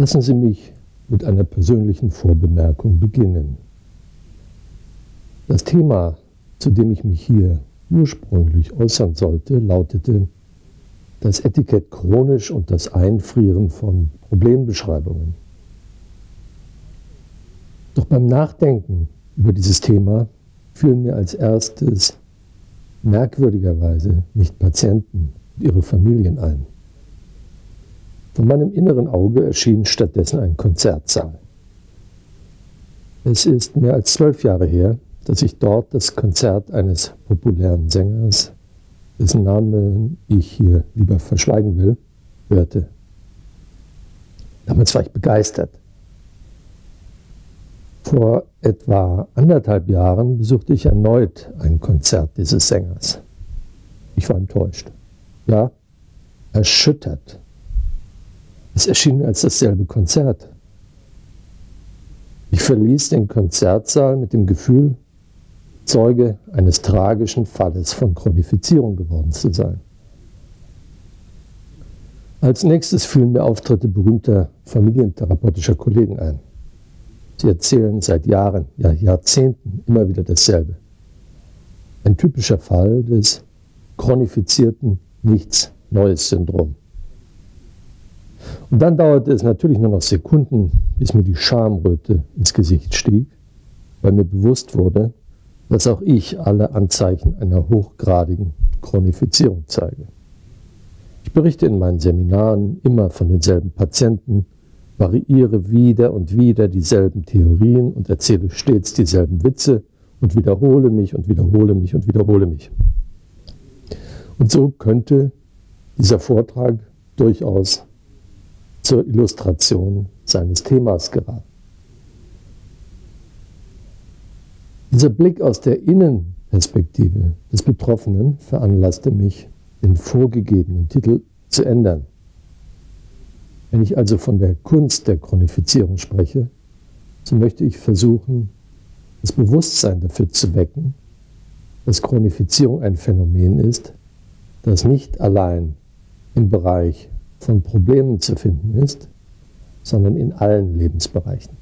Lassen Sie mich mit einer persönlichen Vorbemerkung beginnen. Das Thema, zu dem ich mich hier ursprünglich äußern sollte, lautete das Etikett chronisch und das Einfrieren von Problembeschreibungen. Doch beim Nachdenken über dieses Thema fielen mir als erstes merkwürdigerweise nicht Patienten und ihre Familien ein. Von meinem inneren Auge erschien stattdessen ein Konzertsaal. Es ist mehr als zwölf Jahre her, dass ich dort das Konzert eines populären Sängers, dessen Namen ich hier lieber verschweigen will, hörte. Damals war ich begeistert. Vor etwa anderthalb Jahren besuchte ich erneut ein Konzert dieses Sängers. Ich war enttäuscht. Ja, erschüttert. Es erschien als dasselbe Konzert. Ich verließ den Konzertsaal mit dem Gefühl, Zeuge eines tragischen Falles von Chronifizierung geworden zu sein. Als nächstes fielen mir Auftritte berühmter familientherapeutischer Kollegen ein. Sie erzählen seit Jahren, ja Jahrzehnten immer wieder dasselbe. Ein typischer Fall des chronifizierten Nichts-Neues-Syndrom. Und dann dauerte es natürlich nur noch Sekunden, bis mir die Schamröte ins Gesicht stieg, weil mir bewusst wurde, dass auch ich alle Anzeichen einer hochgradigen Chronifizierung zeige. Ich berichte in meinen Seminaren immer von denselben Patienten, variiere wieder und wieder dieselben Theorien und erzähle stets dieselben Witze und wiederhole mich und wiederhole mich und wiederhole mich. Und so könnte dieser Vortrag durchaus zur Illustration seines Themas geraten. Dieser Blick aus der Innenperspektive des Betroffenen veranlasste mich, den vorgegebenen Titel zu ändern. Wenn ich also von der Kunst der Chronifizierung spreche, so möchte ich versuchen, das Bewusstsein dafür zu wecken, dass Chronifizierung ein Phänomen ist, das nicht allein im Bereich von Problemen zu finden ist, sondern in allen Lebensbereichen.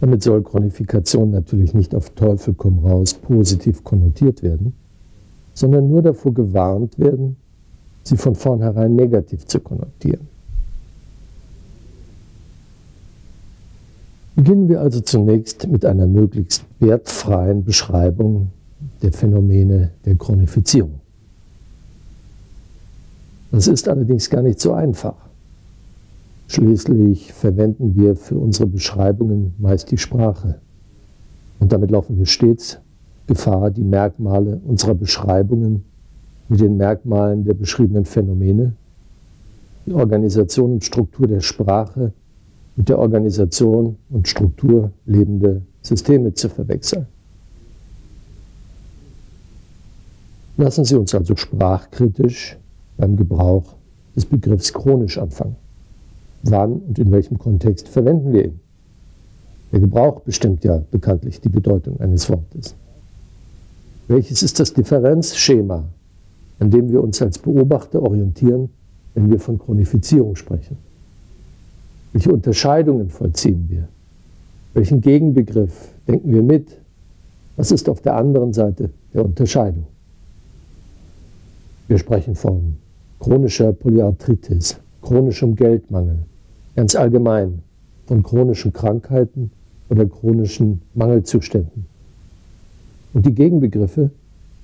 Damit soll Chronifikation natürlich nicht auf Teufel komm raus positiv konnotiert werden, sondern nur davor gewarnt werden, sie von vornherein negativ zu konnotieren. Beginnen wir also zunächst mit einer möglichst wertfreien Beschreibung der Phänomene der Chronifizierung. Das ist allerdings gar nicht so einfach. Schließlich verwenden wir für unsere Beschreibungen meist die Sprache. Und damit laufen wir stets Gefahr, die Merkmale unserer Beschreibungen mit den Merkmalen der beschriebenen Phänomene, die Organisation und Struktur der Sprache mit der Organisation und Struktur lebender Systeme zu verwechseln. Lassen Sie uns also sprachkritisch beim Gebrauch des Begriffs chronisch anfangen wann und in welchem Kontext verwenden wir ihn. Der Gebrauch bestimmt ja bekanntlich die Bedeutung eines Wortes. Welches ist das Differenzschema, an dem wir uns als Beobachter orientieren, wenn wir von Chronifizierung sprechen? Welche Unterscheidungen vollziehen wir? Welchen Gegenbegriff denken wir mit? Was ist auf der anderen Seite der Unterscheidung? Wir sprechen von chronischer Polyarthritis, chronischem Geldmangel, ganz allgemein von chronischen Krankheiten oder chronischen Mangelzuständen. Und die Gegenbegriffe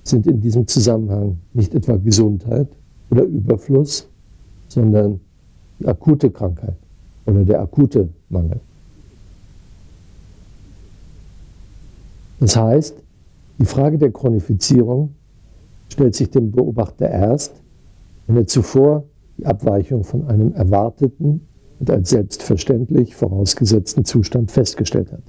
sind in diesem Zusammenhang nicht etwa Gesundheit oder Überfluss, sondern die akute Krankheit oder der akute Mangel. Das heißt, die Frage der Chronifizierung stellt sich dem Beobachter erst, wenn er zuvor die Abweichung von einem erwarteten und als selbstverständlich vorausgesetzten Zustand festgestellt hat.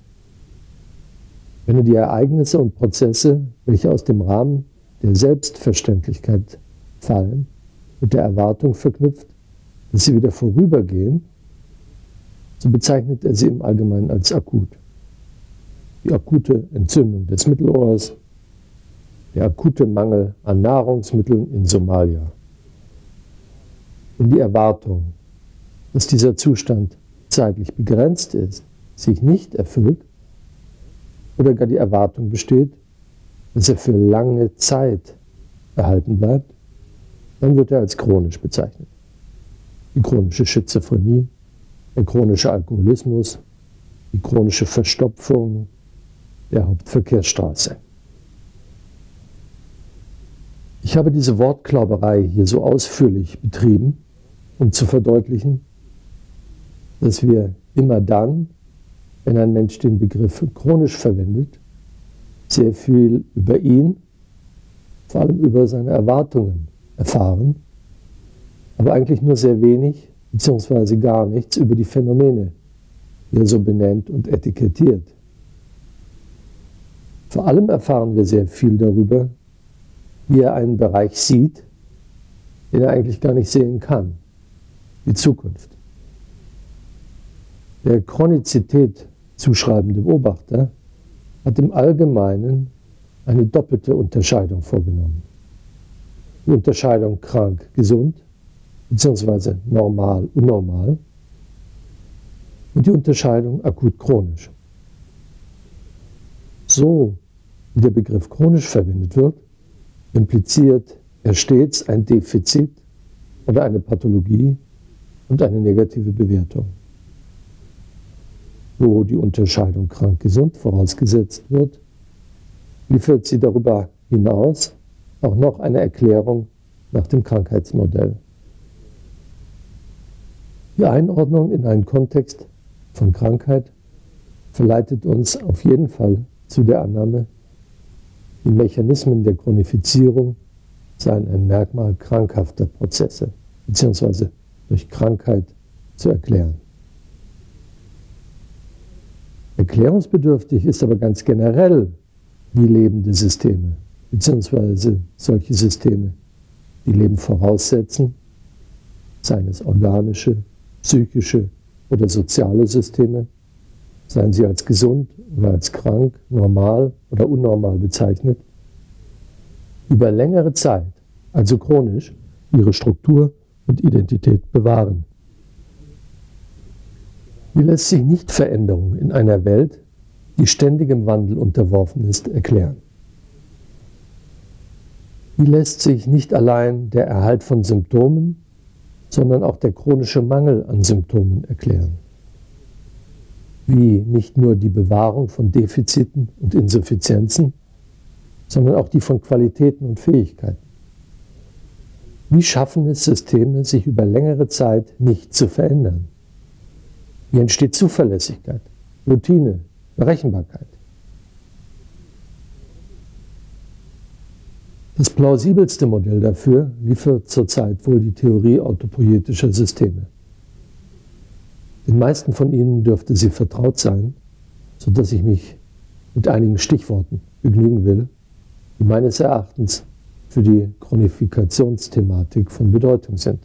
Wenn er die Ereignisse und Prozesse, welche aus dem Rahmen der Selbstverständlichkeit fallen, mit der Erwartung verknüpft, dass sie wieder vorübergehen, so bezeichnet er sie im Allgemeinen als akut. Die akute Entzündung des Mittelohrs, der akute Mangel an Nahrungsmitteln in Somalia. In die Erwartung dass dieser Zustand zeitlich begrenzt ist, sich nicht erfüllt oder gar die Erwartung besteht, dass er für lange Zeit erhalten bleibt, dann wird er als chronisch bezeichnet. Die chronische Schizophrenie, der chronische Alkoholismus, die chronische Verstopfung der Hauptverkehrsstraße. Ich habe diese Wortklauberei hier so ausführlich betrieben, um zu verdeutlichen, dass wir immer dann, wenn ein Mensch den Begriff chronisch verwendet, sehr viel über ihn, vor allem über seine Erwartungen erfahren, aber eigentlich nur sehr wenig bzw. gar nichts über die Phänomene, die er so benennt und etikettiert. Vor allem erfahren wir sehr viel darüber, wie er einen Bereich sieht, den er eigentlich gar nicht sehen kann, die Zukunft. Der Chronizität zuschreibende Beobachter hat im Allgemeinen eine doppelte Unterscheidung vorgenommen. Die Unterscheidung krank-gesund bzw. normal-unnormal und die Unterscheidung akut-chronisch. So wie der Begriff chronisch verwendet wird, impliziert er stets ein Defizit oder eine Pathologie und eine negative Bewertung. Wo die Unterscheidung krank-gesund vorausgesetzt wird, liefert sie darüber hinaus auch noch eine Erklärung nach dem Krankheitsmodell. Die Einordnung in einen Kontext von Krankheit verleitet uns auf jeden Fall zu der Annahme, die Mechanismen der Chronifizierung seien ein Merkmal krankhafter Prozesse bzw. durch Krankheit zu erklären. Erklärungsbedürftig ist aber ganz generell, wie lebende Systeme bzw. solche Systeme, die Leben voraussetzen, seien es organische, psychische oder soziale Systeme, seien sie als gesund oder als krank, normal oder unnormal bezeichnet, über längere Zeit, also chronisch, ihre Struktur und Identität bewahren. Wie lässt sich Nichtveränderung in einer Welt, die ständigem Wandel unterworfen ist, erklären? Wie lässt sich nicht allein der Erhalt von Symptomen, sondern auch der chronische Mangel an Symptomen erklären? Wie nicht nur die Bewahrung von Defiziten und Insuffizienzen, sondern auch die von Qualitäten und Fähigkeiten? Wie schaffen es Systeme, sich über längere Zeit nicht zu verändern? Wie entsteht Zuverlässigkeit, Routine, Berechenbarkeit? Das plausibelste Modell dafür liefert zurzeit wohl die Theorie autopoietischer Systeme. Den meisten von Ihnen dürfte sie vertraut sein, sodass ich mich mit einigen Stichworten begnügen will, die meines Erachtens für die Chronifikationsthematik von Bedeutung sind.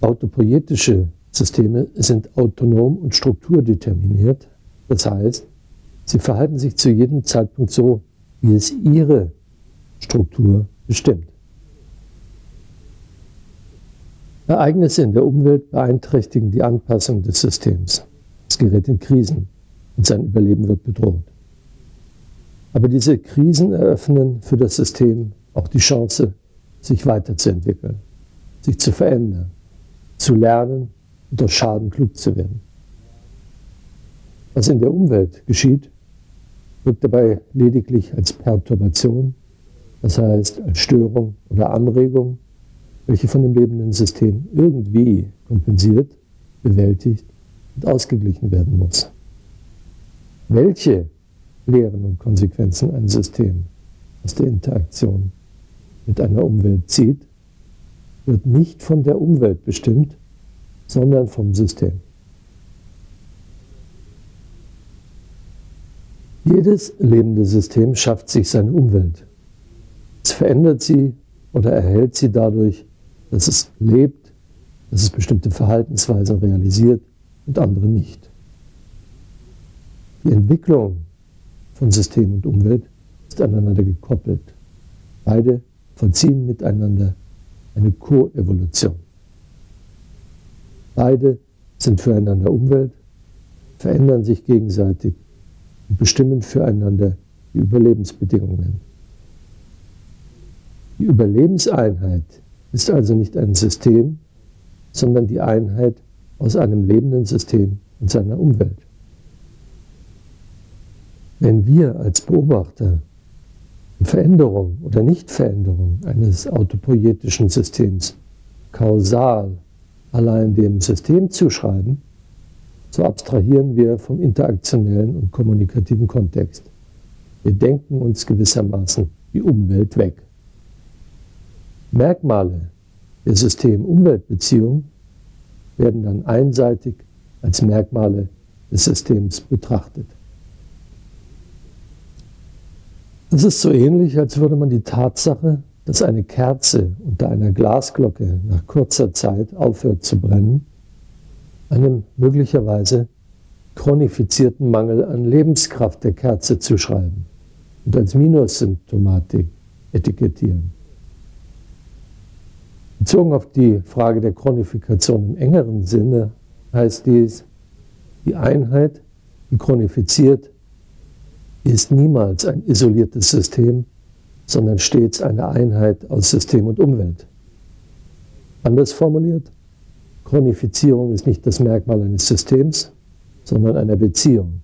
Autopoietische Systeme sind autonom und strukturdeterminiert. Das heißt, sie verhalten sich zu jedem Zeitpunkt so, wie es ihre Struktur bestimmt. Ereignisse in der Umwelt beeinträchtigen die Anpassung des Systems. Es gerät in Krisen und sein Überleben wird bedroht. Aber diese Krisen eröffnen für das System auch die Chance, sich weiterzuentwickeln, sich zu verändern zu lernen und aus Schaden klug zu werden. Was in der Umwelt geschieht, wirkt dabei lediglich als Perturbation, das heißt als Störung oder Anregung, welche von dem lebenden System irgendwie kompensiert, bewältigt und ausgeglichen werden muss. Welche Lehren und Konsequenzen ein System aus der Interaktion mit einer Umwelt zieht, wird nicht von der Umwelt bestimmt, sondern vom System. Jedes lebende System schafft sich seine Umwelt. Es verändert sie oder erhält sie dadurch, dass es lebt, dass es bestimmte Verhaltensweisen realisiert und andere nicht. Die Entwicklung von System und Umwelt ist aneinander gekoppelt. Beide vollziehen miteinander eine Koevolution. Beide sind füreinander Umwelt, verändern sich gegenseitig und bestimmen füreinander die Überlebensbedingungen. Die Überlebenseinheit ist also nicht ein System, sondern die Einheit aus einem lebenden System und seiner Umwelt. Wenn wir als Beobachter Veränderung oder Nichtveränderung eines autopoietischen Systems kausal allein dem System zuschreiben, so abstrahieren wir vom interaktionellen und kommunikativen Kontext. Wir denken uns gewissermaßen die Umwelt weg. Merkmale der System-Umwelt-Beziehung werden dann einseitig als Merkmale des Systems betrachtet. Es ist so ähnlich, als würde man die Tatsache, dass eine Kerze unter einer Glasglocke nach kurzer Zeit aufhört zu brennen, einem möglicherweise chronifizierten Mangel an Lebenskraft der Kerze zuschreiben und als Minussymptomatik etikettieren. Bezogen auf die Frage der Chronifikation im engeren Sinne heißt dies, die Einheit, die chronifiziert, ist niemals ein isoliertes System, sondern stets eine Einheit aus System und Umwelt. Anders formuliert, Chronifizierung ist nicht das Merkmal eines Systems, sondern einer Beziehung,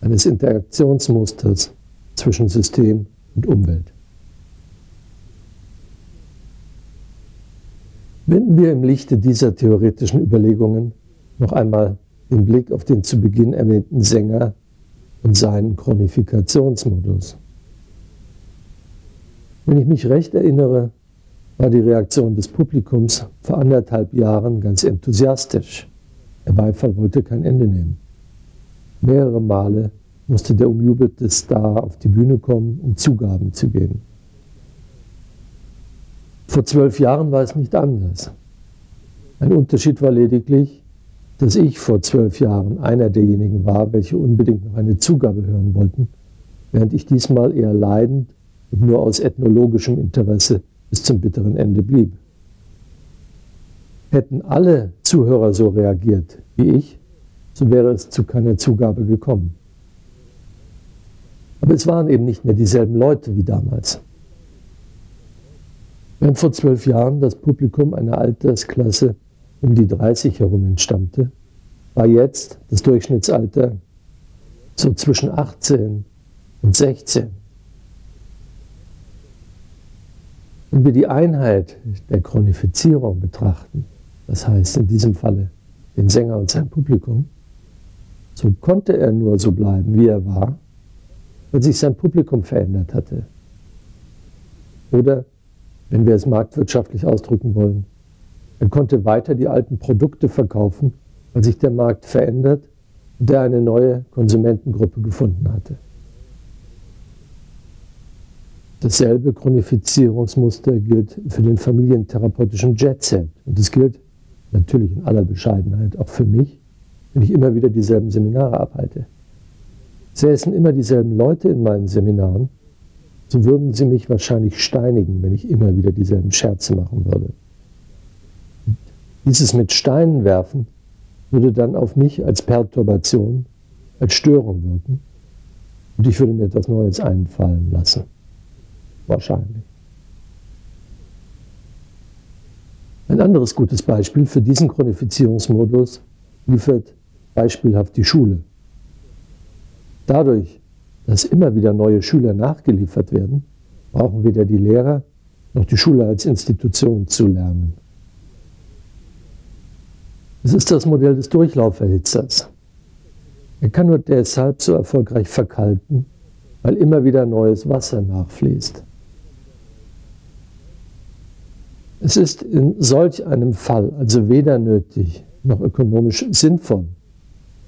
eines Interaktionsmusters zwischen System und Umwelt. Wenden wir im Lichte dieser theoretischen Überlegungen noch einmal den Blick auf den zu Beginn erwähnten Sänger und seinen Chronifikationsmodus. Wenn ich mich recht erinnere, war die Reaktion des Publikums vor anderthalb Jahren ganz enthusiastisch. Der Beifall wollte kein Ende nehmen. Mehrere Male musste der umjubelte Star auf die Bühne kommen, um Zugaben zu geben. Vor zwölf Jahren war es nicht anders. Ein Unterschied war lediglich, dass ich vor zwölf Jahren einer derjenigen war, welche unbedingt noch eine Zugabe hören wollten, während ich diesmal eher leidend und nur aus ethnologischem Interesse bis zum bitteren Ende blieb. Hätten alle Zuhörer so reagiert wie ich, so wäre es zu keiner Zugabe gekommen. Aber es waren eben nicht mehr dieselben Leute wie damals. Während vor zwölf Jahren das Publikum einer Altersklasse um die 30 herum entstammte, war jetzt das Durchschnittsalter so zwischen 18 und 16. Wenn wir die Einheit der Chronifizierung betrachten, das heißt in diesem Falle den Sänger und sein Publikum, so konnte er nur so bleiben, wie er war, weil sich sein Publikum verändert hatte. Oder wenn wir es marktwirtschaftlich ausdrücken wollen. Er konnte weiter die alten Produkte verkaufen, weil sich der Markt verändert und er eine neue Konsumentengruppe gefunden hatte. Dasselbe Chronifizierungsmuster gilt für den familientherapeutischen Jetset. Und es gilt natürlich in aller Bescheidenheit auch für mich, wenn ich immer wieder dieselben Seminare abhalte. Säßen immer dieselben Leute in meinen Seminaren, so würden sie mich wahrscheinlich steinigen, wenn ich immer wieder dieselben Scherze machen würde. Dieses mit Steinen werfen würde dann auf mich als Perturbation, als Störung wirken und ich würde mir etwas Neues einfallen lassen. Wahrscheinlich. Ein anderes gutes Beispiel für diesen Chronifizierungsmodus liefert beispielhaft die Schule. Dadurch, dass immer wieder neue Schüler nachgeliefert werden, brauchen weder die Lehrer noch die Schule als Institution zu lernen. Es ist das Modell des Durchlauferhitzers. Er kann nur deshalb so erfolgreich verkalken, weil immer wieder neues Wasser nachfließt. Es ist in solch einem Fall also weder nötig noch ökonomisch sinnvoll,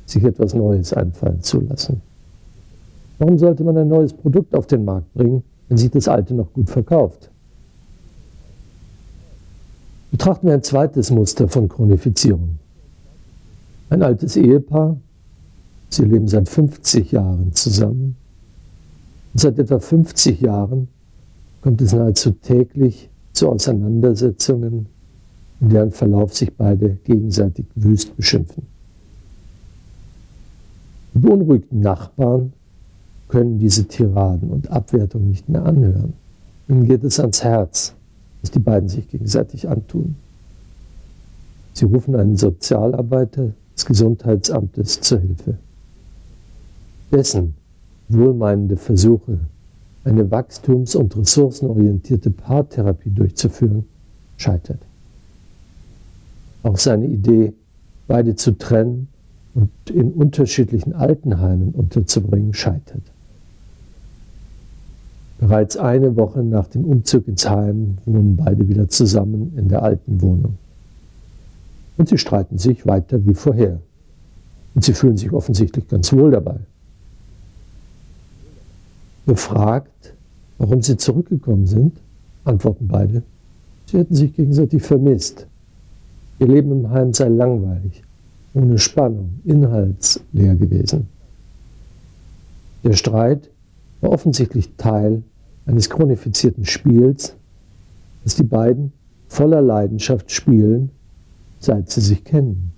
sich etwas Neues einfallen zu lassen. Warum sollte man ein neues Produkt auf den Markt bringen, wenn sich das alte noch gut verkauft? Betrachten wir ein zweites Muster von Chronifizierung. Ein altes Ehepaar, sie leben seit 50 Jahren zusammen. Und seit etwa 50 Jahren kommt es nahezu täglich zu Auseinandersetzungen, in deren Verlauf sich beide gegenseitig wüst beschimpfen. Die beunruhigten Nachbarn können diese Tiraden und Abwertungen nicht mehr anhören. Ihnen geht es ans Herz, was die beiden sich gegenseitig antun. Sie rufen einen Sozialarbeiter des Gesundheitsamtes zur Hilfe. Dessen wohlmeinende Versuche, eine wachstums- und ressourcenorientierte Paartherapie durchzuführen, scheitert. Auch seine Idee, beide zu trennen und in unterschiedlichen Altenheimen unterzubringen, scheitert. Bereits eine Woche nach dem Umzug ins Heim wohnen beide wieder zusammen in der alten Wohnung. Und sie streiten sich weiter wie vorher. Und sie fühlen sich offensichtlich ganz wohl dabei. Befragt, warum sie zurückgekommen sind, antworten beide, sie hätten sich gegenseitig vermisst. Ihr Leben im Heim sei langweilig, ohne Spannung, inhaltsleer gewesen. Der Streit war offensichtlich Teil eines chronifizierten Spiels, das die beiden voller Leidenschaft spielen, seit sie sich kennen.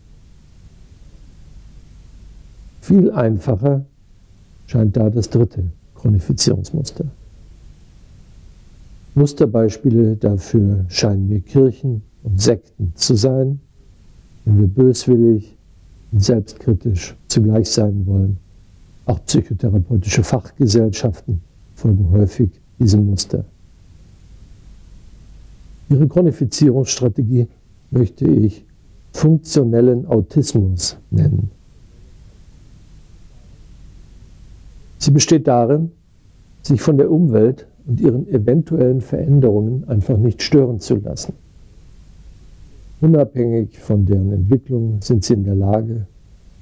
Viel einfacher scheint da das dritte Chronifizierungsmuster. Musterbeispiele dafür scheinen mir Kirchen und Sekten zu sein, wenn wir böswillig und selbstkritisch zugleich sein wollen auch psychotherapeutische Fachgesellschaften folgen häufig diesem Muster. Ihre Chronifizierungsstrategie möchte ich funktionellen Autismus nennen. Sie besteht darin, sich von der Umwelt und ihren eventuellen Veränderungen einfach nicht stören zu lassen. Unabhängig von deren Entwicklung sind sie in der Lage,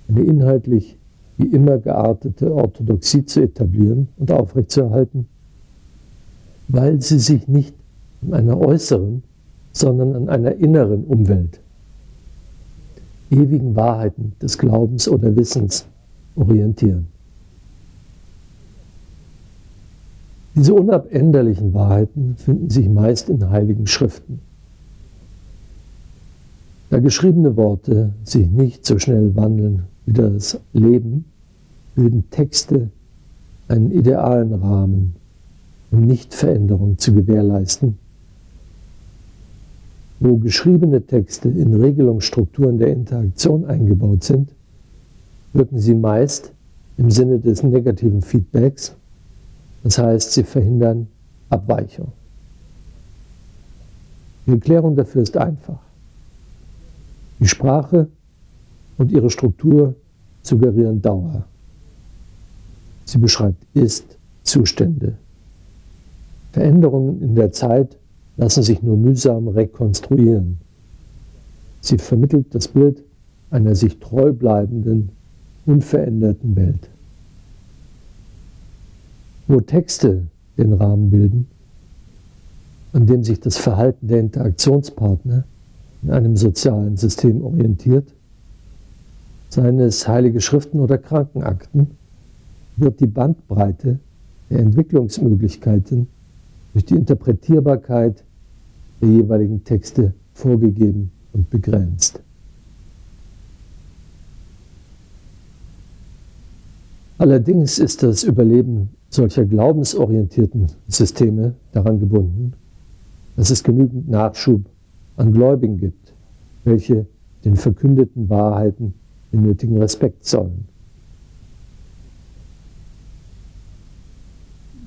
eine inhaltlich wie immer geartete Orthodoxie zu etablieren und aufrechtzuerhalten, weil sie sich nicht an einer äußeren, sondern an einer inneren Umwelt, ewigen Wahrheiten des Glaubens oder Wissens orientieren. Diese unabänderlichen Wahrheiten finden sich meist in heiligen Schriften. Da geschriebene Worte sich nicht so schnell wandeln wie das Leben, bilden Texte einen idealen Rahmen, um Nichtveränderung zu gewährleisten. Wo geschriebene Texte in Regelungsstrukturen der Interaktion eingebaut sind, wirken sie meist im Sinne des negativen Feedbacks, das heißt, sie verhindern Abweichung. Die Erklärung dafür ist einfach. Die Sprache und ihre Struktur suggerieren Dauer. Sie beschreibt Ist-Zustände. Veränderungen in der Zeit lassen sich nur mühsam rekonstruieren. Sie vermittelt das Bild einer sich treu bleibenden, unveränderten Welt. Wo Texte den Rahmen bilden, an dem sich das Verhalten der Interaktionspartner in einem sozialen System orientiert, seien es heilige Schriften oder Krankenakten, wird die Bandbreite der Entwicklungsmöglichkeiten durch die Interpretierbarkeit der jeweiligen Texte vorgegeben und begrenzt. Allerdings ist das Überleben solcher glaubensorientierten Systeme daran gebunden, dass es genügend Nachschub an Gläubigen gibt, welche den verkündeten Wahrheiten den nötigen Respekt zollen.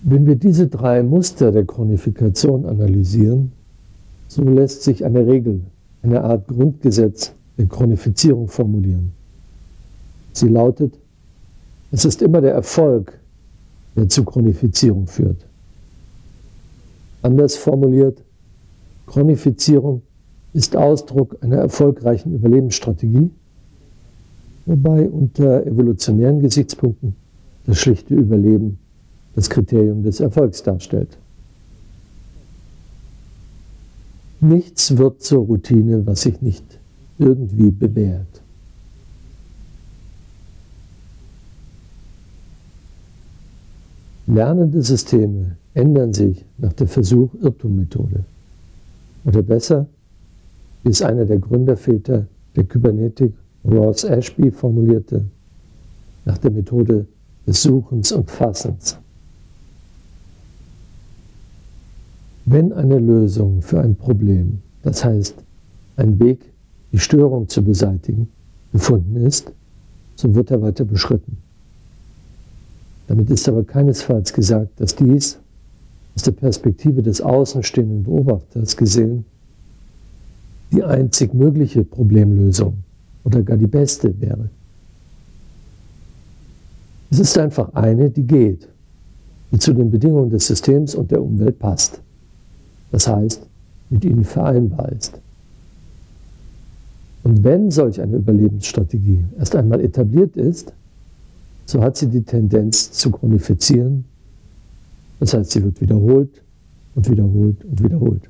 Wenn wir diese drei Muster der Chronifikation analysieren, so lässt sich eine Regel, eine Art Grundgesetz der Chronifizierung formulieren. Sie lautet, es ist immer der Erfolg, der zu Chronifizierung führt. Anders formuliert, Chronifizierung ist Ausdruck einer erfolgreichen Überlebensstrategie, wobei unter evolutionären Gesichtspunkten das schlichte Überleben das Kriterium des Erfolgs darstellt. Nichts wird zur Routine, was sich nicht irgendwie bewährt. Lernende Systeme ändern sich nach der Versuch-Irrtum-Methode. Oder besser, wie es einer der Gründerväter der Kybernetik, Ross Ashby, formulierte, nach der Methode des Suchens und Fassens. Wenn eine Lösung für ein Problem, das heißt ein Weg, die Störung zu beseitigen, gefunden ist, so wird er weiter beschritten. Damit ist aber keinesfalls gesagt, dass dies aus der Perspektive des außenstehenden Beobachters gesehen die einzig mögliche Problemlösung oder gar die beste wäre. Es ist einfach eine, die geht, die zu den Bedingungen des Systems und der Umwelt passt. Das heißt, mit ihnen vereinbar ist. Und wenn solch eine Überlebensstrategie erst einmal etabliert ist, so hat sie die Tendenz zu chronifizieren. Das heißt, sie wird wiederholt und wiederholt und wiederholt.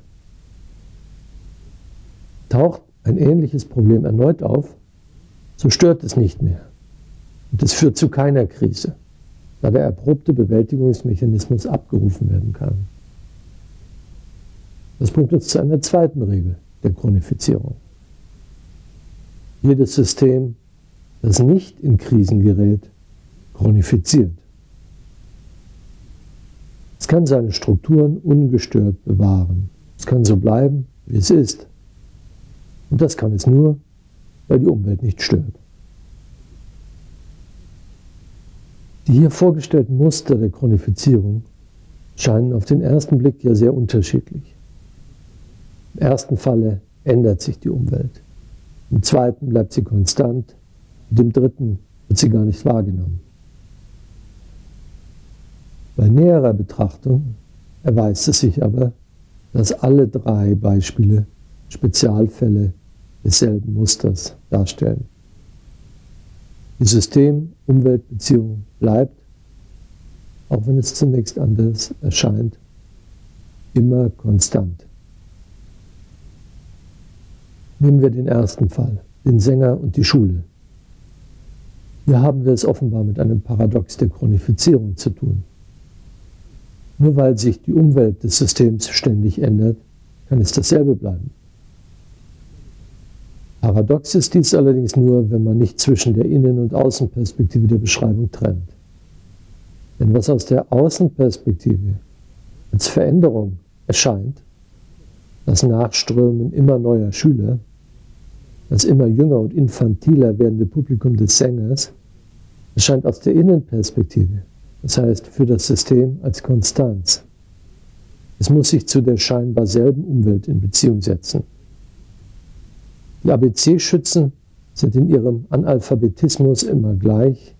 Taucht ein ähnliches Problem erneut auf, so stört es nicht mehr. Und es führt zu keiner Krise, da der erprobte Bewältigungsmechanismus abgerufen werden kann. Das bringt uns zu einer zweiten Regel der Chronifizierung. Jedes System, das nicht in Krisen gerät, chronifiziert. Es kann seine Strukturen ungestört bewahren. Es kann so bleiben, wie es ist. Und das kann es nur, weil die Umwelt nicht stört. Die hier vorgestellten Muster der Chronifizierung scheinen auf den ersten Blick ja sehr unterschiedlich. Im ersten Falle ändert sich die Umwelt. Im zweiten bleibt sie konstant und im dritten wird sie gar nicht wahrgenommen. Bei näherer Betrachtung erweist es sich aber, dass alle drei Beispiele Spezialfälle desselben Musters darstellen. Die System-Umwelt-Beziehung bleibt, auch wenn es zunächst anders erscheint, immer konstant. Nehmen wir den ersten Fall, den Sänger und die Schule. Hier haben wir es offenbar mit einem Paradox der Chronifizierung zu tun. Nur weil sich die Umwelt des Systems ständig ändert, kann es dasselbe bleiben. Paradox ist dies allerdings nur, wenn man nicht zwischen der Innen- und Außenperspektive der Beschreibung trennt. Denn was aus der Außenperspektive als Veränderung erscheint, das Nachströmen immer neuer Schüler, das immer jünger und infantiler werdende Publikum des Sängers erscheint aus der Innenperspektive, das heißt für das System als Konstanz. Es muss sich zu der scheinbar selben Umwelt in Beziehung setzen. Die ABC-Schützen sind in ihrem Analphabetismus immer gleich,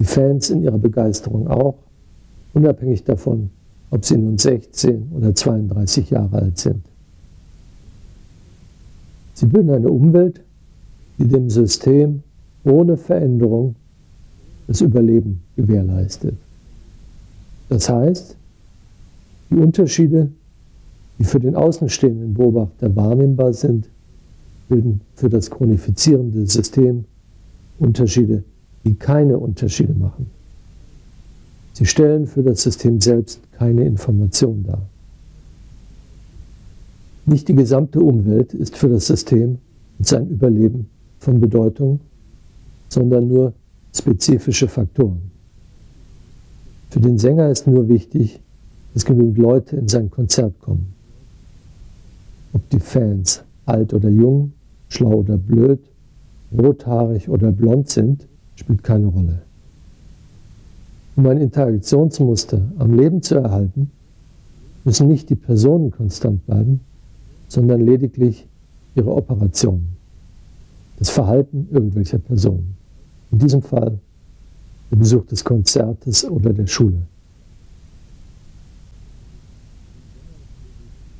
die Fans in ihrer Begeisterung auch, unabhängig davon, ob sie nun 16 oder 32 Jahre alt sind. Sie bilden eine Umwelt, die dem System ohne Veränderung das Überleben gewährleistet. Das heißt, die Unterschiede, die für den außenstehenden Beobachter wahrnehmbar sind, bilden für das chronifizierende System Unterschiede, die keine Unterschiede machen. Sie stellen für das System selbst keine Information dar. Nicht die gesamte Umwelt ist für das System und sein Überleben von Bedeutung, sondern nur spezifische Faktoren. Für den Sänger ist nur wichtig, dass genügend Leute in sein Konzert kommen. Ob die Fans alt oder jung, schlau oder blöd, rothaarig oder blond sind, spielt keine Rolle. Um ein Interaktionsmuster am Leben zu erhalten, müssen nicht die Personen konstant bleiben, sondern lediglich ihre Operationen das Verhalten irgendwelcher Personen. In diesem Fall der Besuch des Konzertes oder der Schule.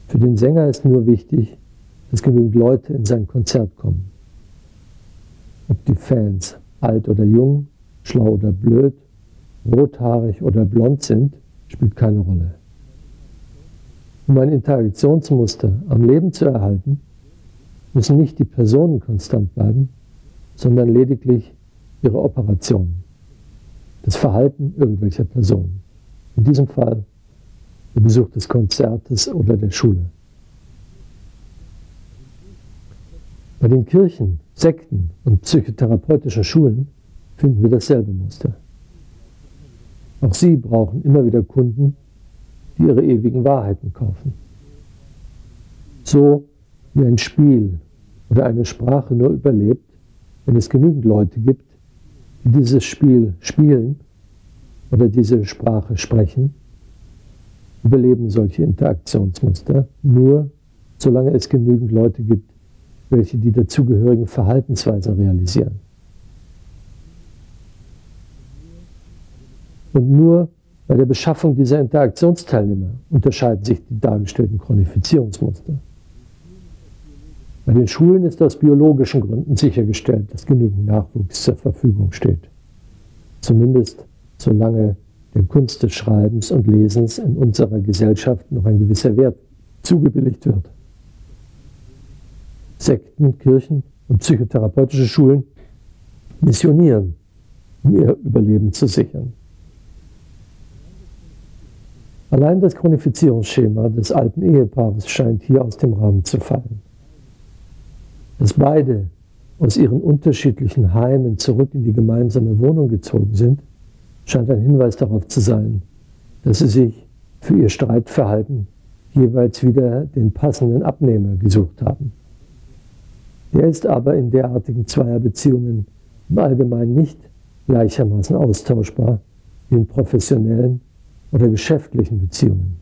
Für den Sänger ist nur wichtig, dass genügend Leute in sein Konzert kommen. Ob die Fans alt oder jung, schlau oder blöd, rothaarig oder blond sind, spielt keine Rolle. Um ein Interaktionsmuster am Leben zu erhalten, müssen nicht die Personen konstant bleiben, sondern lediglich ihre Operationen, das Verhalten irgendwelcher Personen. In diesem Fall der Besuch des Konzertes oder der Schule. Bei den Kirchen, Sekten und psychotherapeutischen Schulen finden wir dasselbe Muster. Auch sie brauchen immer wieder Kunden, die ihre ewigen Wahrheiten kaufen. So wie ein Spiel oder eine Sprache nur überlebt, wenn es genügend Leute gibt, die dieses Spiel spielen oder diese Sprache sprechen, überleben solche Interaktionsmuster nur, solange es genügend Leute gibt, welche die dazugehörigen Verhaltensweisen realisieren. Und nur bei der Beschaffung dieser Interaktionsteilnehmer unterscheiden sich die dargestellten Chronifizierungsmuster. Bei den Schulen ist aus biologischen Gründen sichergestellt, dass genügend Nachwuchs zur Verfügung steht. Zumindest solange der Kunst des Schreibens und Lesens in unserer Gesellschaft noch ein gewisser Wert zugebilligt wird. Sekten, Kirchen und psychotherapeutische Schulen missionieren, um ihr Überleben zu sichern. Allein das Chronifizierungsschema des alten Ehepaares scheint hier aus dem Rahmen zu fallen. Dass beide aus ihren unterschiedlichen Heimen zurück in die gemeinsame Wohnung gezogen sind, scheint ein Hinweis darauf zu sein, dass sie sich für ihr Streitverhalten jeweils wieder den passenden Abnehmer gesucht haben. Der ist aber in derartigen Zweierbeziehungen im Allgemeinen nicht gleichermaßen austauschbar wie in professionellen oder geschäftlichen Beziehungen.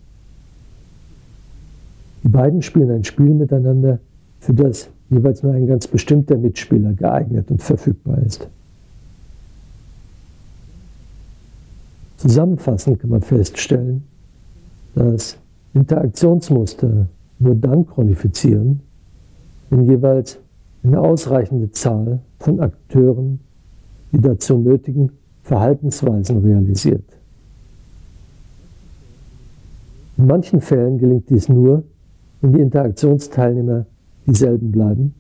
Die beiden spielen ein Spiel miteinander, für das jeweils nur ein ganz bestimmter Mitspieler geeignet und verfügbar ist. Zusammenfassend kann man feststellen, dass Interaktionsmuster nur dann chronifizieren, wenn jeweils eine ausreichende Zahl von Akteuren die dazu nötigen Verhaltensweisen realisiert. In manchen Fällen gelingt dies nur, wenn die Interaktionsteilnehmer dieselben bleiben.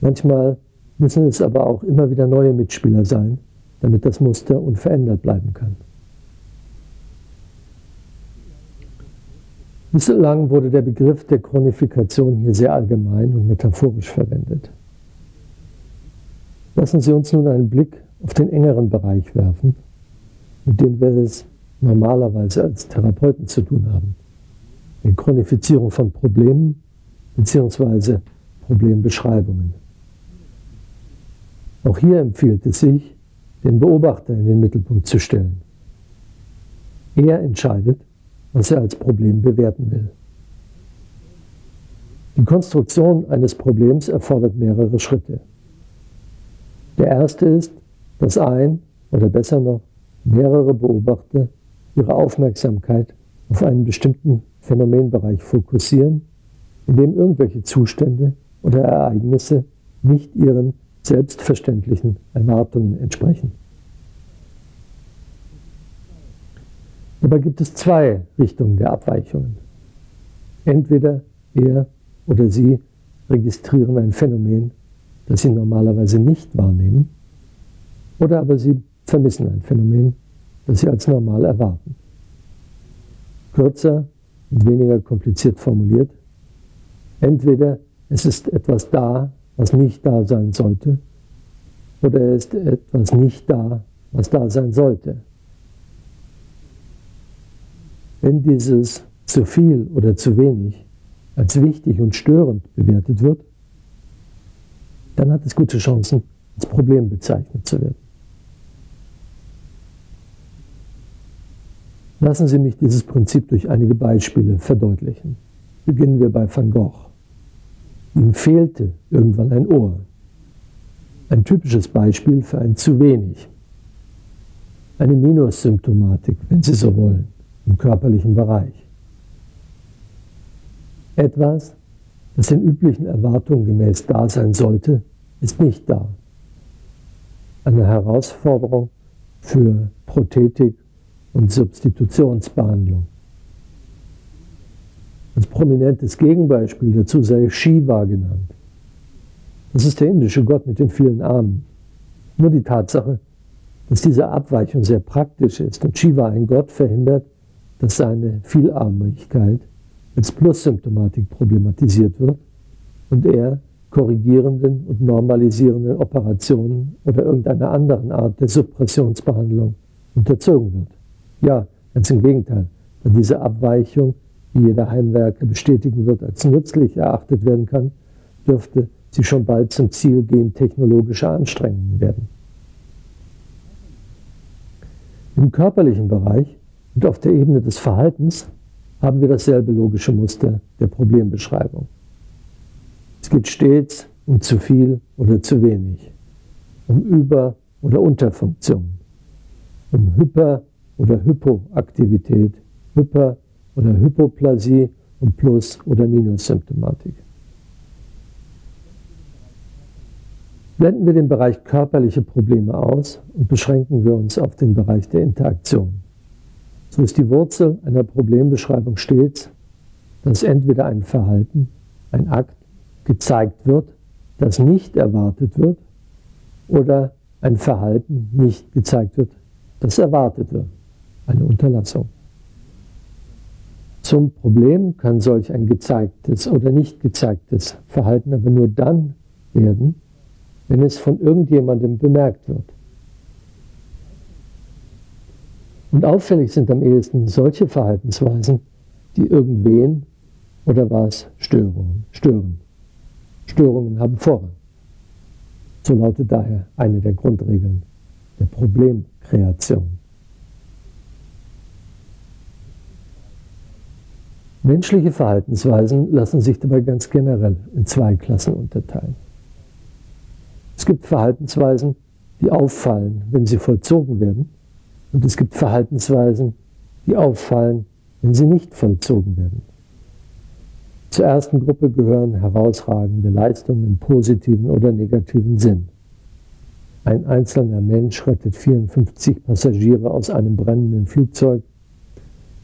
Manchmal müssen es aber auch immer wieder neue Mitspieler sein, damit das Muster unverändert bleiben kann. Bislang wurde der Begriff der Chronifikation hier sehr allgemein und metaphorisch verwendet. Lassen Sie uns nun einen Blick auf den engeren Bereich werfen, mit dem wir es normalerweise als Therapeuten zu tun haben. Die Chronifizierung von Problemen bzw. Problembeschreibungen. Auch hier empfiehlt es sich, den Beobachter in den Mittelpunkt zu stellen. Er entscheidet, was er als Problem bewerten will. Die Konstruktion eines Problems erfordert mehrere Schritte. Der erste ist, dass ein oder besser noch mehrere Beobachter ihre Aufmerksamkeit auf einen bestimmten Phänomenbereich fokussieren, in dem irgendwelche Zustände oder Ereignisse nicht ihren selbstverständlichen Erwartungen entsprechen. Dabei gibt es zwei Richtungen der Abweichungen. Entweder er oder sie registrieren ein Phänomen, das sie normalerweise nicht wahrnehmen, oder aber sie vermissen ein Phänomen, das sie als normal erwarten. Kürzer und weniger kompliziert formuliert, entweder es ist etwas da, was nicht da sein sollte, oder es ist etwas nicht da, was da sein sollte. Wenn dieses zu viel oder zu wenig als wichtig und störend bewertet wird, dann hat es gute Chancen, als Problem bezeichnet zu werden. Lassen Sie mich dieses Prinzip durch einige Beispiele verdeutlichen. Beginnen wir bei Van Gogh. Ihm fehlte irgendwann ein Ohr. Ein typisches Beispiel für ein zu wenig. Eine Minussymptomatik, wenn Sie so wollen im körperlichen Bereich. Etwas, das den üblichen Erwartungen gemäß da sein sollte, ist nicht da. Eine Herausforderung für Prothetik und Substitutionsbehandlung. Als prominentes Gegenbeispiel dazu sei Shiva genannt. Das ist der indische Gott mit den vielen Armen. Nur die Tatsache, dass diese Abweichung sehr praktisch ist und Shiva ein Gott verhindert, dass seine Vielarmigkeit als Plussymptomatik problematisiert wird und er korrigierenden und normalisierenden Operationen oder irgendeiner anderen Art der Suppressionsbehandlung unterzogen wird. Ja, ganz im Gegenteil, da diese Abweichung, wie jeder Heimwerker bestätigen wird, als nützlich erachtet werden kann, dürfte sie schon bald zum Ziel gentechnologischer Anstrengungen werden. Im körperlichen Bereich und auf der Ebene des Verhaltens haben wir dasselbe logische Muster der Problembeschreibung. Es geht stets um zu viel oder zu wenig, um Über- oder Unterfunktion, um Hyper- oder Hypoaktivität, Hyper- oder Hypoplasie und Plus- oder Minussymptomatik. Blenden wir den Bereich körperliche Probleme aus und beschränken wir uns auf den Bereich der Interaktion. So ist die Wurzel einer Problembeschreibung stets, dass entweder ein Verhalten, ein Akt gezeigt wird, das nicht erwartet wird, oder ein Verhalten nicht gezeigt wird, das erwartet wird, eine Unterlassung. Zum Problem kann solch ein gezeigtes oder nicht gezeigtes Verhalten aber nur dann werden, wenn es von irgendjemandem bemerkt wird. Und auffällig sind am ehesten solche Verhaltensweisen, die irgendwen oder was Störungen, stören. Störungen haben Vorrang. So lautet daher eine der Grundregeln der Problemkreation. Menschliche Verhaltensweisen lassen sich dabei ganz generell in zwei Klassen unterteilen. Es gibt Verhaltensweisen, die auffallen, wenn sie vollzogen werden, und es gibt Verhaltensweisen, die auffallen, wenn sie nicht vollzogen werden. Zur ersten Gruppe gehören herausragende Leistungen im positiven oder negativen Sinn. Ein einzelner Mensch rettet 54 Passagiere aus einem brennenden Flugzeug.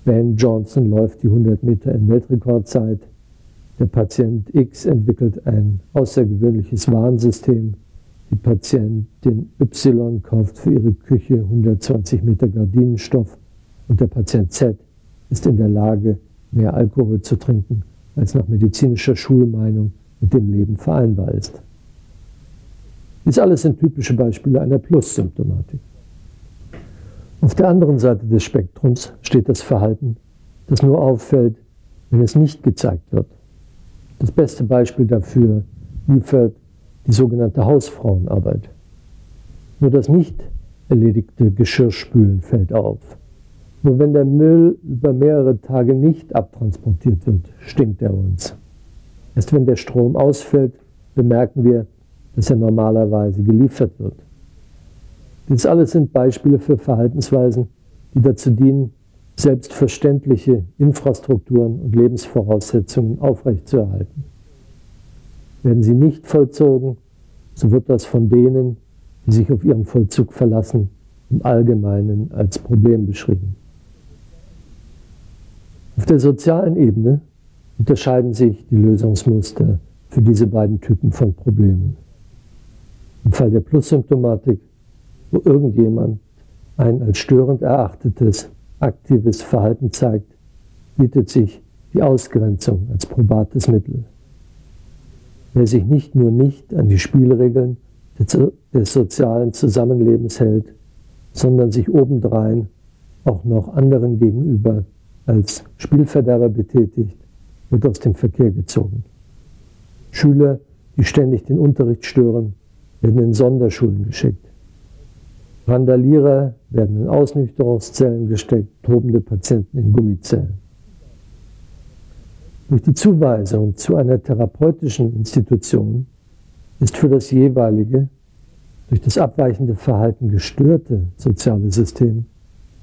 Ben Johnson läuft die 100 Meter in Weltrekordzeit. Der Patient X entwickelt ein außergewöhnliches Warnsystem. Die Patientin Y kauft für ihre Küche 120 Meter Gardinenstoff und der Patient Z ist in der Lage, mehr Alkohol zu trinken als nach medizinischer Schulmeinung mit dem Leben vereinbar ist. Dies alles sind typische Beispiele einer Plus-Symptomatik. Auf der anderen Seite des Spektrums steht das Verhalten, das nur auffällt, wenn es nicht gezeigt wird. Das beste Beispiel dafür liefert die sogenannte Hausfrauenarbeit. Nur das nicht erledigte Geschirrspülen fällt auf. Nur wenn der Müll über mehrere Tage nicht abtransportiert wird, stinkt er uns. Erst wenn der Strom ausfällt, bemerken wir, dass er normalerweise geliefert wird. Dies alles sind Beispiele für Verhaltensweisen, die dazu dienen, selbstverständliche Infrastrukturen und Lebensvoraussetzungen aufrechtzuerhalten. Werden sie nicht vollzogen, so wird das von denen, die sich auf ihren Vollzug verlassen, im Allgemeinen als Problem beschrieben. Auf der sozialen Ebene unterscheiden sich die Lösungsmuster für diese beiden Typen von Problemen. Im Fall der Plus-Symptomatik, wo irgendjemand ein als störend erachtetes aktives Verhalten zeigt, bietet sich die Ausgrenzung als probates Mittel. Wer sich nicht nur nicht an die Spielregeln des sozialen Zusammenlebens hält, sondern sich obendrein auch noch anderen gegenüber als Spielverderber betätigt, wird aus dem Verkehr gezogen. Schüler, die ständig den Unterricht stören, werden in Sonderschulen geschickt. Randalierer werden in Ausnüchterungszellen gesteckt, tobende Patienten in Gummizellen. Durch die Zuweisung zu einer therapeutischen Institution ist für das jeweilige, durch das abweichende Verhalten gestörte soziale System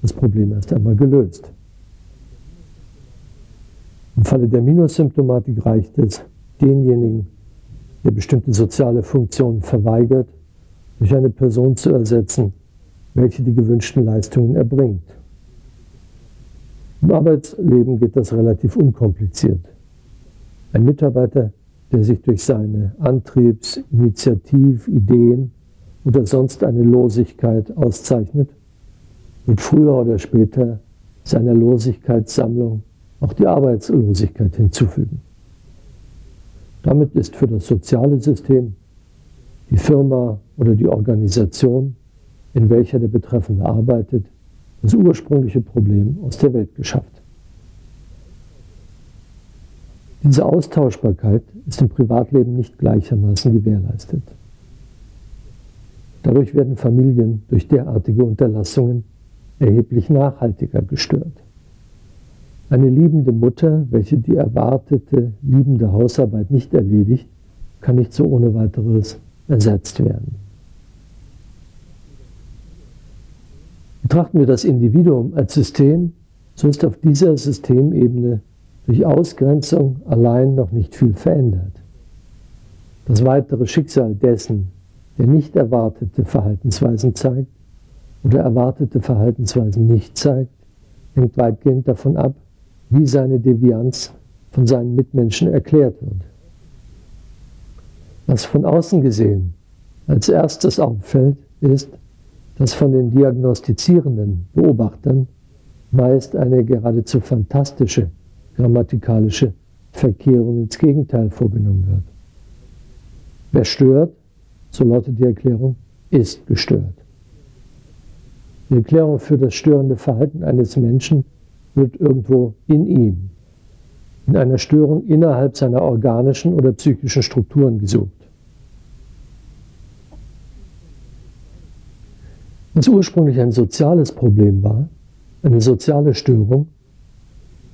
das Problem erst einmal gelöst. Im Falle der Minussymptomatik reicht es, denjenigen, der bestimmte soziale Funktionen verweigert, durch eine Person zu ersetzen, welche die gewünschten Leistungen erbringt. Im Arbeitsleben geht das relativ unkompliziert. Ein Mitarbeiter, der sich durch seine Antriebs-, Initiativ-, Ideen oder sonst eine Losigkeit auszeichnet, wird früher oder später seiner Losigkeitssammlung auch die Arbeitslosigkeit hinzufügen. Damit ist für das soziale System die Firma oder die Organisation, in welcher der Betreffende arbeitet, das ursprüngliche Problem aus der Welt geschafft. Diese Austauschbarkeit ist im Privatleben nicht gleichermaßen gewährleistet. Dadurch werden Familien durch derartige Unterlassungen erheblich nachhaltiger gestört. Eine liebende Mutter, welche die erwartete liebende Hausarbeit nicht erledigt, kann nicht so ohne weiteres ersetzt werden. Betrachten wir das Individuum als System, so ist auf dieser Systemebene durch Ausgrenzung allein noch nicht viel verändert. Das weitere Schicksal dessen, der nicht erwartete Verhaltensweisen zeigt oder erwartete Verhaltensweisen nicht zeigt, hängt weitgehend davon ab, wie seine Devianz von seinen Mitmenschen erklärt wird. Was von außen gesehen als erstes auffällt, ist, dass von den diagnostizierenden Beobachtern meist eine geradezu fantastische grammatikalische Verkehrung ins Gegenteil vorgenommen wird. Wer stört, so lautet die Erklärung, ist gestört. Die Erklärung für das störende Verhalten eines Menschen wird irgendwo in ihm, in einer Störung innerhalb seiner organischen oder psychischen Strukturen gesucht. Was ursprünglich ein soziales Problem war, eine soziale Störung,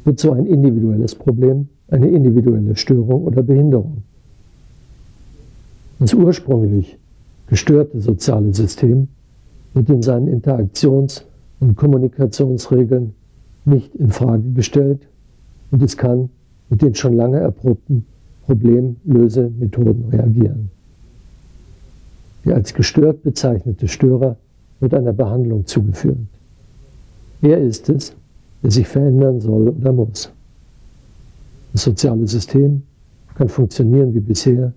wird so ein individuelles Problem, eine individuelle Störung oder Behinderung. Das ursprünglich gestörte soziale System wird in seinen Interaktions- und Kommunikationsregeln nicht in Frage gestellt und es kann mit den schon lange erprobten Problemlösemethoden reagieren. Der als gestört bezeichnete Störer wird einer Behandlung zugeführt. Er ist es, der sich verändern soll oder muss. Das soziale System kann funktionieren wie bisher,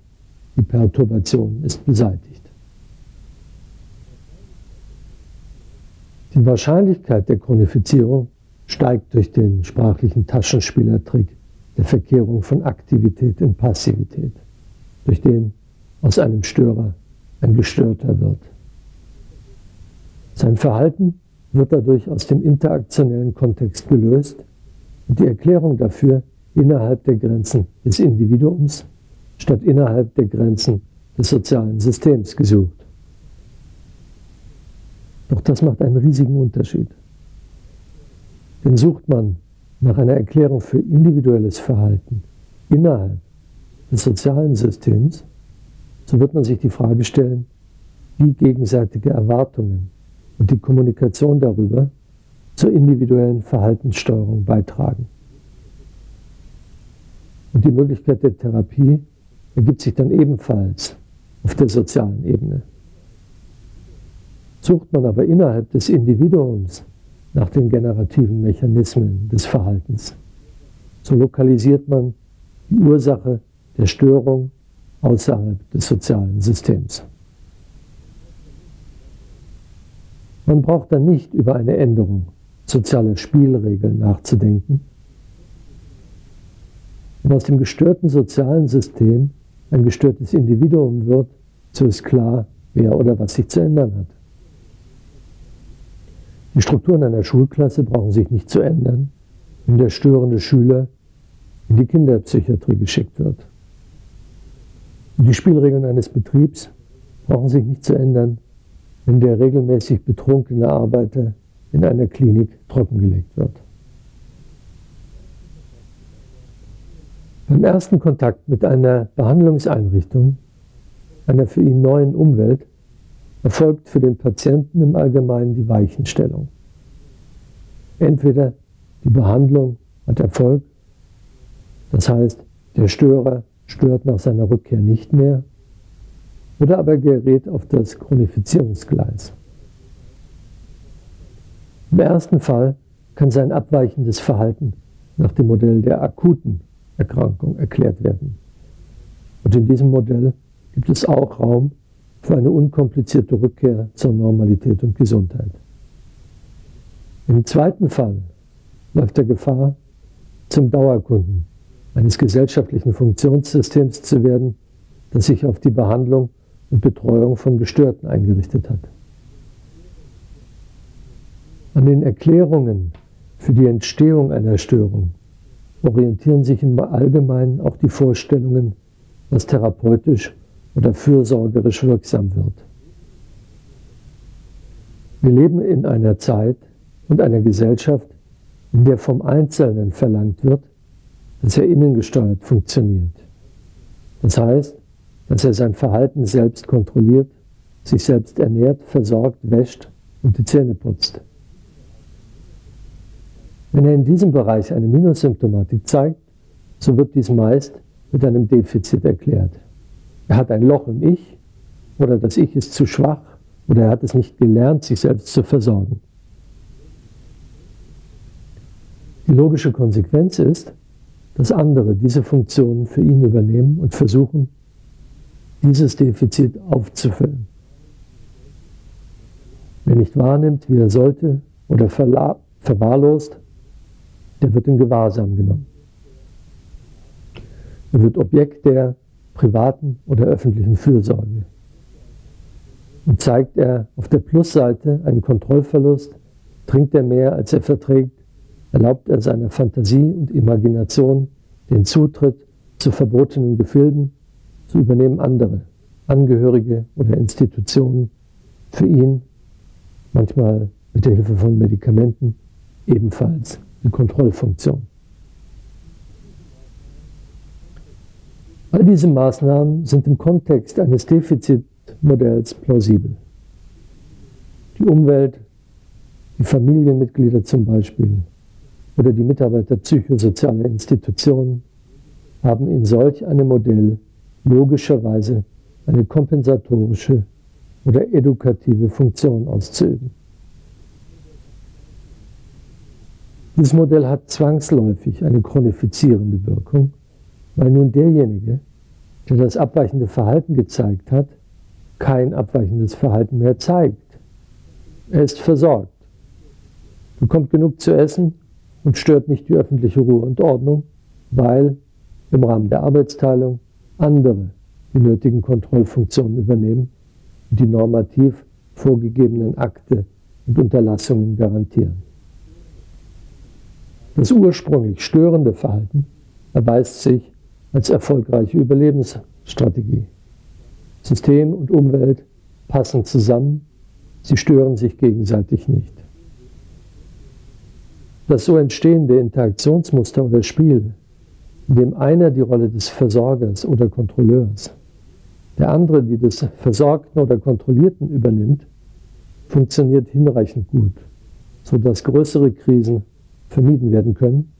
die Perturbation ist beseitigt. Die Wahrscheinlichkeit der Chronifizierung steigt durch den sprachlichen Taschenspielertrick der Verkehrung von Aktivität in Passivität, durch den aus einem Störer ein Gestörter wird. Sein Verhalten wird dadurch aus dem interaktionellen Kontext gelöst und die Erklärung dafür innerhalb der Grenzen des Individuums statt innerhalb der Grenzen des sozialen Systems gesucht. Doch das macht einen riesigen Unterschied. Denn sucht man nach einer Erklärung für individuelles Verhalten innerhalb des sozialen Systems, so wird man sich die Frage stellen, wie gegenseitige Erwartungen und die Kommunikation darüber zur individuellen Verhaltenssteuerung beitragen. Und die Möglichkeit der Therapie ergibt sich dann ebenfalls auf der sozialen Ebene. Sucht man aber innerhalb des Individuums nach den generativen Mechanismen des Verhaltens, so lokalisiert man die Ursache der Störung außerhalb des sozialen Systems. Man braucht dann nicht über eine Änderung sozialer Spielregeln nachzudenken. Wenn aus dem gestörten sozialen System ein gestörtes Individuum wird, so ist klar, wer oder was sich zu ändern hat. Die Strukturen einer Schulklasse brauchen sich nicht zu ändern, wenn der störende Schüler in die Kinderpsychiatrie geschickt wird. Und die Spielregeln eines Betriebs brauchen sich nicht zu ändern, wenn der regelmäßig betrunkene Arbeiter in einer Klinik trockengelegt wird. Beim ersten Kontakt mit einer Behandlungseinrichtung, einer für ihn neuen Umwelt, erfolgt für den Patienten im Allgemeinen die Weichenstellung. Entweder die Behandlung hat Erfolg, das heißt, der Störer stört nach seiner Rückkehr nicht mehr, oder aber gerät auf das Chronifizierungsgleis. Im ersten Fall kann sein abweichendes Verhalten nach dem Modell der akuten Erkrankung erklärt werden. Und in diesem Modell gibt es auch Raum für eine unkomplizierte Rückkehr zur Normalität und Gesundheit. Im zweiten Fall läuft er Gefahr, zum Dauerkunden eines gesellschaftlichen Funktionssystems zu werden, das sich auf die Behandlung und Betreuung von Gestörten eingerichtet hat. An den Erklärungen für die Entstehung einer Störung orientieren sich im Allgemeinen auch die Vorstellungen, was therapeutisch oder fürsorgerisch wirksam wird. Wir leben in einer Zeit und einer Gesellschaft, in der vom Einzelnen verlangt wird, dass er innengesteuert funktioniert. Das heißt, dass er sein Verhalten selbst kontrolliert, sich selbst ernährt, versorgt, wäscht und die Zähne putzt. Wenn er in diesem Bereich eine Minussymptomatik zeigt, so wird dies meist mit einem Defizit erklärt. Er hat ein Loch im Ich oder das Ich ist zu schwach oder er hat es nicht gelernt, sich selbst zu versorgen. Die logische Konsequenz ist, dass andere diese Funktionen für ihn übernehmen und versuchen, dieses Defizit aufzufüllen. Wer nicht wahrnimmt, wie er sollte oder verwahrlost, der wird in Gewahrsam genommen. Er wird Objekt der privaten oder öffentlichen Fürsorge. Und zeigt er auf der Plusseite einen Kontrollverlust, trinkt er mehr, als er verträgt, erlaubt er seiner Fantasie und Imagination den Zutritt zu verbotenen Gefilden, so übernehmen andere, Angehörige oder Institutionen für ihn, manchmal mit der Hilfe von Medikamenten, ebenfalls die Kontrollfunktion. All diese Maßnahmen sind im Kontext eines Defizitmodells plausibel. Die Umwelt, die Familienmitglieder zum Beispiel oder die Mitarbeiter psychosozialer Institutionen haben in solch einem Modell logischerweise eine kompensatorische oder edukative Funktion auszuüben. Dieses Modell hat zwangsläufig eine chronifizierende Wirkung weil nun derjenige, der das abweichende Verhalten gezeigt hat, kein abweichendes Verhalten mehr zeigt. Er ist versorgt, bekommt genug zu essen und stört nicht die öffentliche Ruhe und Ordnung, weil im Rahmen der Arbeitsteilung andere die nötigen Kontrollfunktionen übernehmen und die normativ vorgegebenen Akte und Unterlassungen garantieren. Das ursprünglich störende Verhalten erweist sich als erfolgreiche Überlebensstrategie. System und Umwelt passen zusammen, sie stören sich gegenseitig nicht. Das so entstehende Interaktionsmuster oder Spiel, dem einer die Rolle des Versorgers oder Kontrolleurs, der andere die des Versorgten oder Kontrollierten übernimmt, funktioniert hinreichend gut, sodass größere Krisen vermieden werden können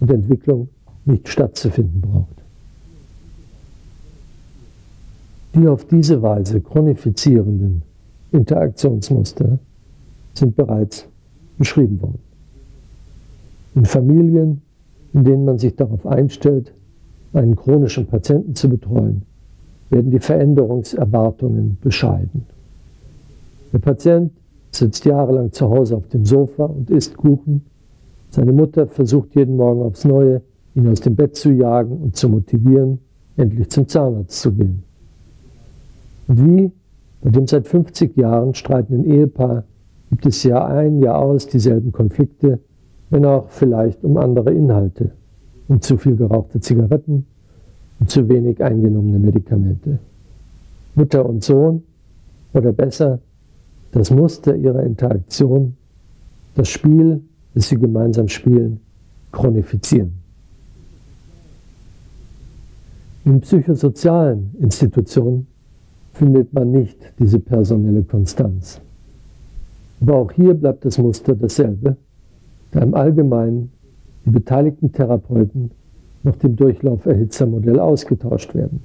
und Entwicklung nicht stattzufinden braucht. Die auf diese Weise chronifizierenden Interaktionsmuster sind bereits beschrieben worden. In Familien, in denen man sich darauf einstellt, einen chronischen Patienten zu betreuen, werden die Veränderungserwartungen bescheiden. Der Patient sitzt jahrelang zu Hause auf dem Sofa und isst Kuchen. Seine Mutter versucht jeden Morgen aufs Neue, ihn aus dem Bett zu jagen und zu motivieren, endlich zum Zahnarzt zu gehen. Und wie bei dem seit 50 Jahren streitenden Ehepaar gibt es Jahr ein, Jahr aus dieselben Konflikte, wenn auch vielleicht um andere Inhalte, um zu viel gerauchte Zigaretten und zu wenig eingenommene Medikamente. Mutter und Sohn, oder besser, das Muster ihrer Interaktion, das Spiel, das sie gemeinsam spielen, chronifizieren. In psychosozialen Institutionen findet man nicht diese personelle Konstanz. Aber auch hier bleibt das Muster dasselbe, da im Allgemeinen die beteiligten Therapeuten nach dem Durchlauferhitzermodell ausgetauscht werden.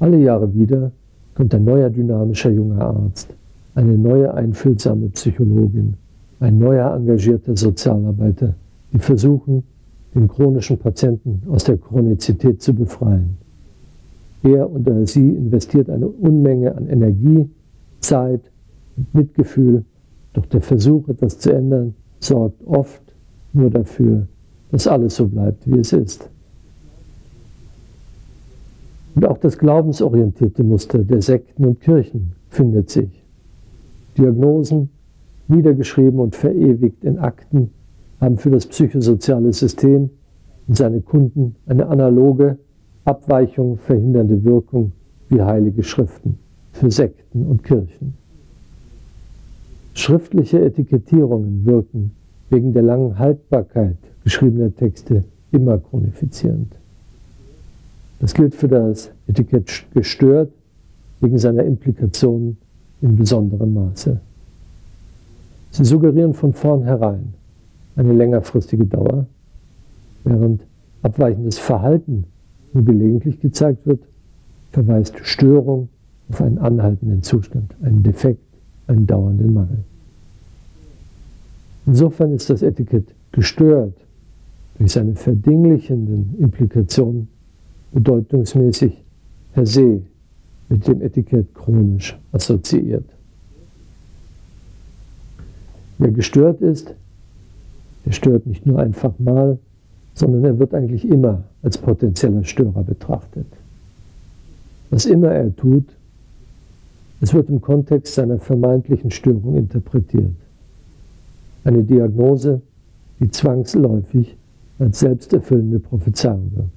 Alle Jahre wieder kommt ein neuer dynamischer junger Arzt, eine neue einfühlsame Psychologin, ein neuer engagierter Sozialarbeiter, die versuchen, den chronischen Patienten aus der Chronizität zu befreien. Er oder sie investiert eine Unmenge an Energie, Zeit und Mitgefühl, doch der Versuch, etwas zu ändern, sorgt oft nur dafür, dass alles so bleibt, wie es ist. Und auch das glaubensorientierte Muster der Sekten und Kirchen findet sich. Diagnosen, niedergeschrieben und verewigt in Akten, haben für das psychosoziale System und seine Kunden eine analoge, Abweichung verhindernde Wirkung wie heilige Schriften für Sekten und Kirchen. Schriftliche Etikettierungen wirken wegen der langen Haltbarkeit geschriebener Texte immer chronifizierend. Das gilt für das Etikett gestört wegen seiner Implikationen in besonderem Maße. Sie suggerieren von vornherein eine längerfristige Dauer, während abweichendes Verhalten nur gelegentlich gezeigt wird, verweist Störung auf einen anhaltenden Zustand, einen Defekt, einen dauernden Mangel. Insofern ist das Etikett gestört durch seine verdinglichenden Implikationen bedeutungsmäßig per se mit dem Etikett chronisch assoziiert. Wer gestört ist, der stört nicht nur einfach mal, sondern er wird eigentlich immer als potenzieller Störer betrachtet. Was immer er tut, es wird im Kontext seiner vermeintlichen Störung interpretiert. Eine Diagnose, die zwangsläufig als selbsterfüllende Prophezeiung wirkt.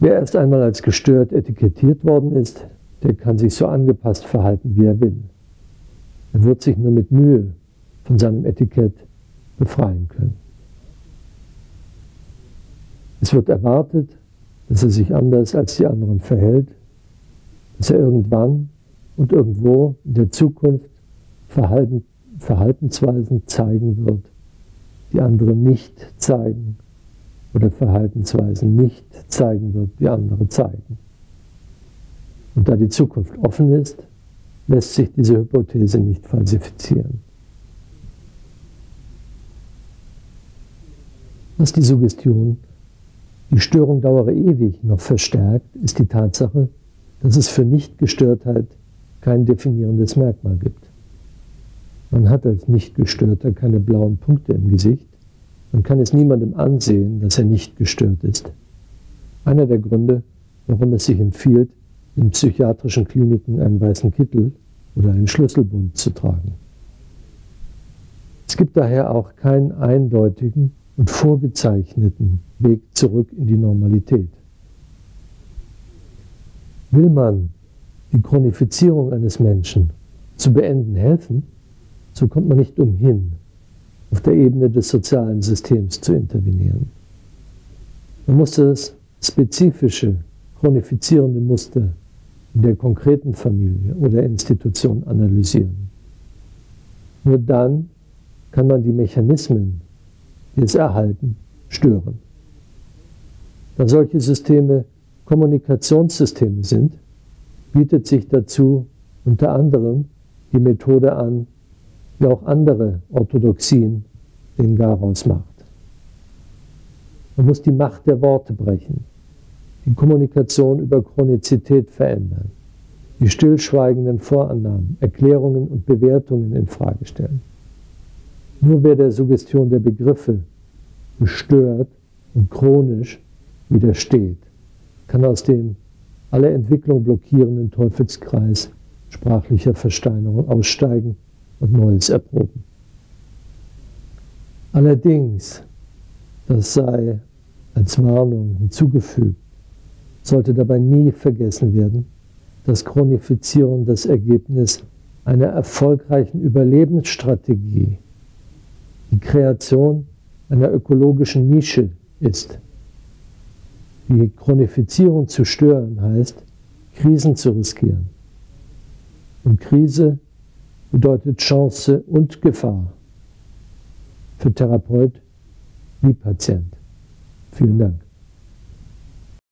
Wer erst einmal als gestört etikettiert worden ist, der kann sich so angepasst verhalten, wie er will. Er wird sich nur mit Mühe von seinem Etikett befreien können. Es wird erwartet, dass er sich anders als die anderen verhält, dass er irgendwann und irgendwo in der Zukunft Verhalten, Verhaltensweisen zeigen wird, die andere nicht zeigen oder Verhaltensweisen nicht zeigen wird, die andere zeigen. Und da die Zukunft offen ist, lässt sich diese Hypothese nicht falsifizieren. Was die Suggestion, die Störung dauere ewig, noch verstärkt, ist die Tatsache, dass es für Nichtgestörtheit kein definierendes Merkmal gibt. Man hat als Nichtgestörter keine blauen Punkte im Gesicht. Man kann es niemandem ansehen, dass er nicht gestört ist. Einer der Gründe, warum es sich empfiehlt, in psychiatrischen Kliniken einen weißen Kittel oder einen Schlüsselbund zu tragen. Es gibt daher auch keinen eindeutigen und vorgezeichneten Weg zurück in die Normalität. Will man die Chronifizierung eines Menschen zu beenden helfen, so kommt man nicht umhin, auf der Ebene des sozialen Systems zu intervenieren. Man muss das spezifische, chronifizierende Muster der konkreten Familie oder Institution analysieren. Nur dann kann man die Mechanismen, die es erhalten, stören. Da solche Systeme Kommunikationssysteme sind, bietet sich dazu unter anderem die Methode an, wie auch andere Orthodoxien den Garaus macht. Man muss die Macht der Worte brechen, die Kommunikation über Chronizität verändern, die stillschweigenden Vorannahmen, Erklärungen und Bewertungen in Frage stellen. Nur wer der Suggestion der Begriffe gestört und chronisch widersteht, kann aus dem alle Entwicklung blockierenden Teufelskreis sprachlicher Versteinerung aussteigen und Neues erproben. Allerdings, das sei als Warnung hinzugefügt, sollte dabei nie vergessen werden, dass Chronifizierung das Ergebnis einer erfolgreichen Überlebensstrategie, die Kreation einer ökologischen Nische ist. Die Chronifizierung zu stören heißt, Krisen zu riskieren. Und Krise bedeutet Chance und Gefahr für Therapeut wie Patient. Vielen Dank.